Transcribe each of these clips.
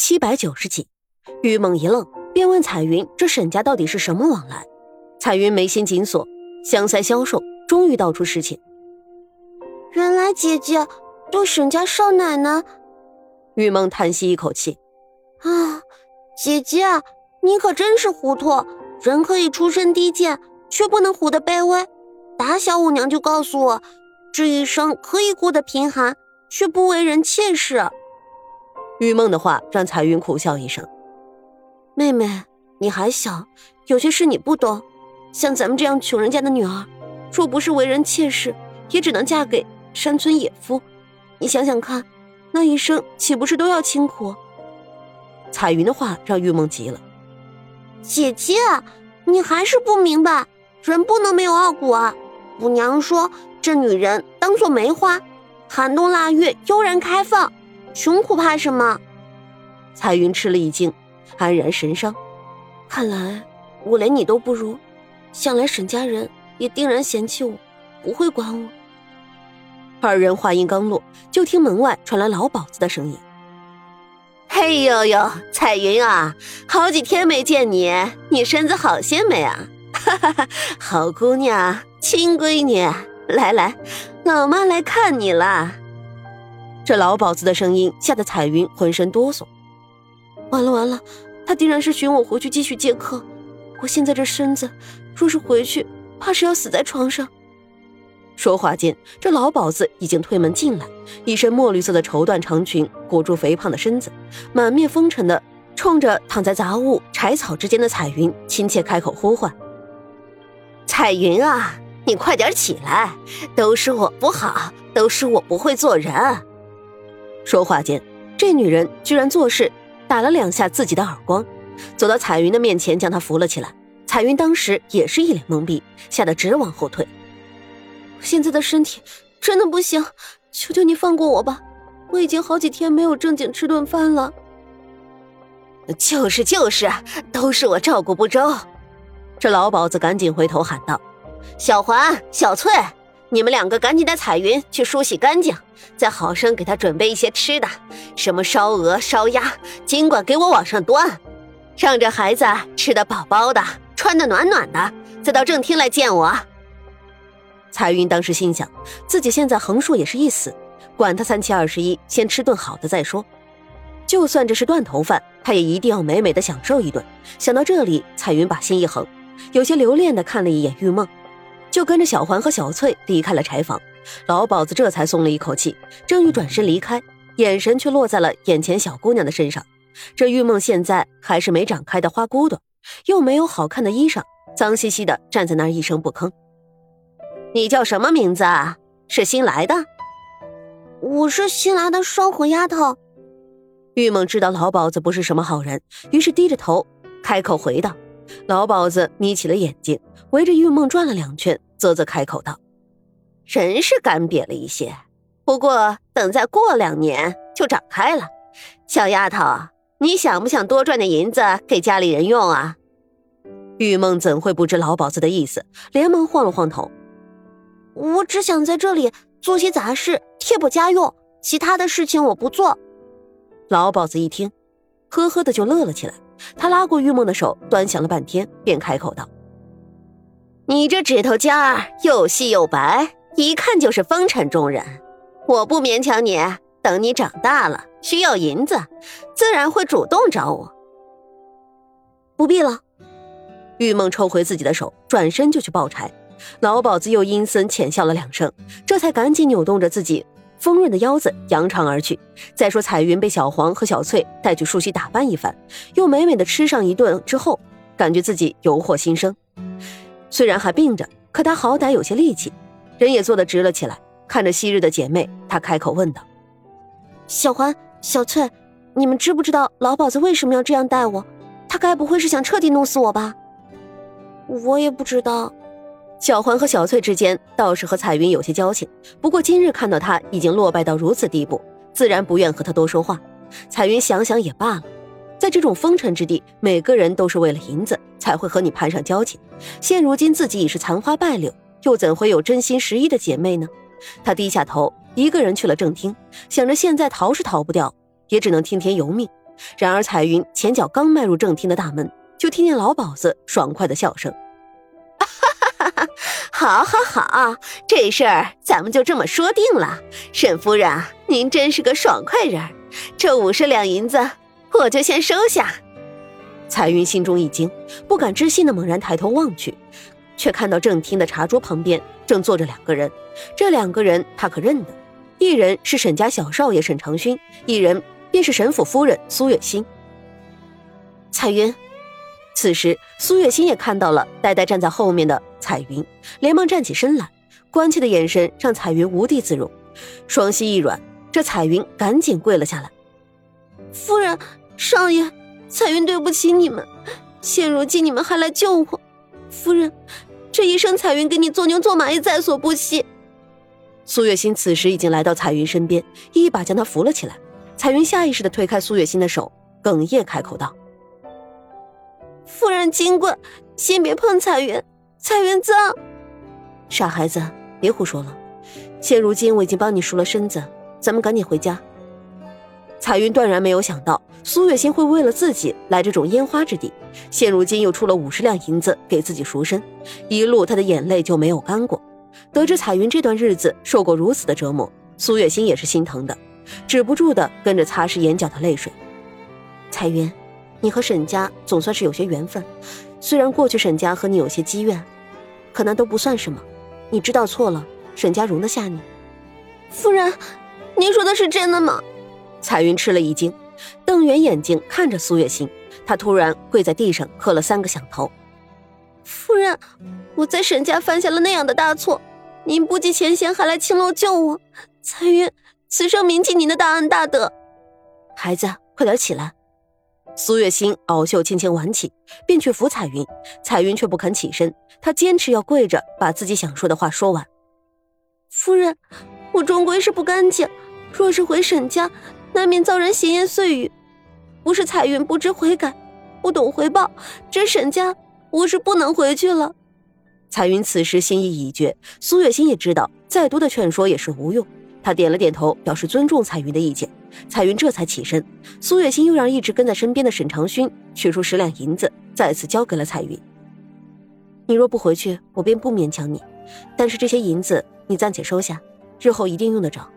七百九十集，玉梦一愣，便问彩云：“这沈家到底是什么往来？”彩云眉心紧锁，香腮消瘦，终于道出实情：“原来姐姐对沈家少奶奶……”玉梦叹息一口气：“啊，姐姐，你可真是糊涂！人可以出身低贱，却不能活得卑微。打小五娘就告诉我，这一生可以过得贫寒，却不为人妾室。”玉梦的话让彩云苦笑一声：“妹妹，你还小，有些事你不懂。像咱们这样穷人家的女儿，若不是为人妾室，也只能嫁给山村野夫。你想想看，那一生岂不是都要清苦？”彩云的话让玉梦急了：“姐姐，你还是不明白，人不能没有傲骨啊！五娘说，这女人当做梅花，寒冬腊月悠然开放。”穷苦怕什么？彩云吃了一惊，黯然神伤。看来我连你都不如，想来沈家人也定然嫌弃我，不会管我。二人话音刚落，就听门外传来老鸨子的声音：“嘿呦呦，彩云啊，好几天没见你，你身子好些没啊？哈哈哈，好姑娘，亲闺女，来来，老妈来看你了。”这老鸨子的声音吓得彩云浑身哆嗦。完了完了，他定然是寻我回去继续接客。我现在这身子，若是回去，怕是要死在床上。说话间，这老鸨子已经推门进来，一身墨绿色的绸缎长裙裹住肥胖的身子，满面风尘的冲着躺在杂物柴草之间的彩云亲切开口呼唤：“彩云啊，你快点起来！都是我不好，都是我不会做人。”说话间，这女人居然做事打了两下自己的耳光，走到彩云的面前，将她扶了起来。彩云当时也是一脸懵逼，吓得直往后退。现在的身体真的不行，求求你放过我吧！我已经好几天没有正经吃顿饭了。就是就是，都是我照顾不周。这老鸨子赶紧回头喊道：“小环、小翠。”你们两个赶紧带彩云去梳洗干净，再好生给她准备一些吃的，什么烧鹅、烧鸭，尽管给我往上端，让这孩子吃得饱饱的，穿得暖暖的，再到正厅来见我。彩云当时心想，自己现在横竖也是一死，管他三七二十一，先吃顿好的再说。就算这是断头饭，他也一定要美美的享受一顿。想到这里，彩云把心一横，有些留恋的看了一眼玉梦。就跟着小环和小翠离开了柴房，老鸨子这才松了一口气，正欲转身离开，眼神却落在了眼前小姑娘的身上。这玉梦现在还是没长开的花骨朵，又没有好看的衣裳，脏兮兮的站在那儿一声不吭。你叫什么名字啊？是新来的？我是新来的烧火丫头。玉梦知道老鸨子不是什么好人，于是低着头开口回道。老鸨子眯起了眼睛，围着玉梦转了两圈，啧啧开口道：“人是干瘪了一些，不过等再过两年就长开了。小丫头，你想不想多赚点银子给家里人用啊？”玉梦怎会不知老鸨子的意思，连忙晃了晃头：“我只想在这里做些杂事，贴补家用，其他的事情我不做。”老鸨子一听，呵呵的就乐了起来。他拉过玉梦的手，端详了半天，便开口道：“你这指头尖儿又细又白，一看就是风尘中人。我不勉强你，等你长大了需要银子，自然会主动找我。不必了。”玉梦抽回自己的手，转身就去抱柴。老鸨子又阴森浅笑了两声，这才赶紧扭动着自己。丰润的腰子扬长而去。再说彩云被小黄和小翠带去梳洗打扮一番，又美美的吃上一顿之后，感觉自己油惑新生。虽然还病着，可她好歹有些力气，人也坐得直了起来。看着昔日的姐妹，她开口问道：“小环、小翠，你们知不知道老鸨子为什么要这样待我？他该不会是想彻底弄死我吧？”我也不知道。小环和小翠之间倒是和彩云有些交情，不过今日看到她已经落败到如此地步，自然不愿和她多说话。彩云想想也罢了，在这种风尘之地，每个人都是为了银子才会和你攀上交情。现如今自己已是残花败柳，又怎会有真心实意的姐妹呢？她低下头，一个人去了正厅，想着现在逃是逃不掉，也只能听天由命。然而彩云前脚刚迈入正厅的大门，就听见老鸨子爽快的笑声：“，好，好，好，这事儿咱们就这么说定了。沈夫人，您真是个爽快人，这五十两银子我就先收下。”彩云心中一惊，不敢置信的猛然抬头望去，却看到正厅的茶桌旁边正坐着两个人。这两个人他可认得，一人是沈家小少爷沈长勋，一人便是沈府夫人苏月心。彩云，此时苏月心也看到了呆呆站在后面的彩云，连忙站起身来，关切的眼神让彩云无地自容，双膝一软，这彩云赶紧跪了下来：“夫人，少爷。”彩云对不起你们，现如今你们还来救我，夫人，这一生彩云给你做牛做马也在所不惜。苏月心此时已经来到彩云身边，一把将她扶了起来。彩云下意识的推开苏月心的手，哽咽开口道：“夫人，尽管，先别碰彩云，彩云脏。傻孩子，别胡说了。现如今我已经帮你赎了身子，咱们赶紧回家。”彩云断然没有想到苏月心会为了自己来这种烟花之地，现如今又出了五十两银子给自己赎身，一路她的眼泪就没有干过。得知彩云这段日子受过如此的折磨，苏月心也是心疼的，止不住的跟着擦拭眼角的泪水。彩云，你和沈家总算是有些缘分，虽然过去沈家和你有些积怨，可那都不算什么。你知道错了，沈家容得下你。夫人，您说的是真的吗？彩云吃了一惊，瞪圆眼睛看着苏月心，她突然跪在地上磕了三个响头。夫人，我在沈家犯下了那样的大错，您不计前嫌还来青楼救我，彩云此生铭记您的大恩大德。孩子，快点起来！苏月心袄袖轻轻挽起，便去扶彩云，彩云却不肯起身，她坚持要跪着把自己想说的话说完。夫人，我终归是不干净，若是回沈家。难免遭人闲言碎语，不是彩云不知悔改，不懂回报，这沈家我是不能回去了。彩云此时心意已决，苏月心也知道再多的劝说也是无用，她点了点头，表示尊重彩云的意见。彩云这才起身，苏月心又让一直跟在身边的沈长勋取出十两银子，再次交给了彩云。你若不回去，我便不勉强你，但是这些银子你暂且收下，日后一定用得着。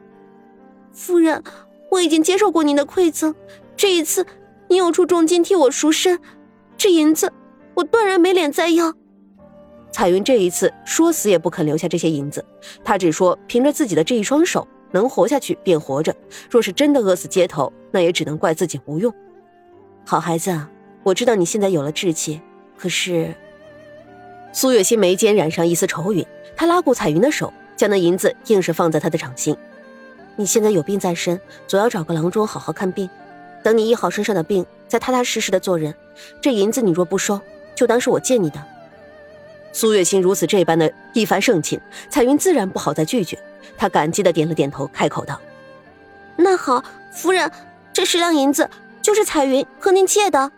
夫人。我已经接受过您的馈赠，这一次您又出重金替我赎身，这银子我断然没脸再要。彩云这一次说死也不肯留下这些银子，她只说凭着自己的这一双手能活下去便活着，若是真的饿死街头，那也只能怪自己无用。好孩子，我知道你现在有了志气，可是……苏月心眉间染上一丝愁云，她拉过彩云的手，将那银子硬是放在她的掌心。你现在有病在身，总要找个郎中好好看病。等你医好身上的病，再踏踏实实的做人。这银子你若不收，就当是我借你的。苏月心如此这般的一番盛情，彩云自然不好再拒绝。他感激的点了点头，开口道：“那好，夫人，这十两银子就是彩云和您借的。”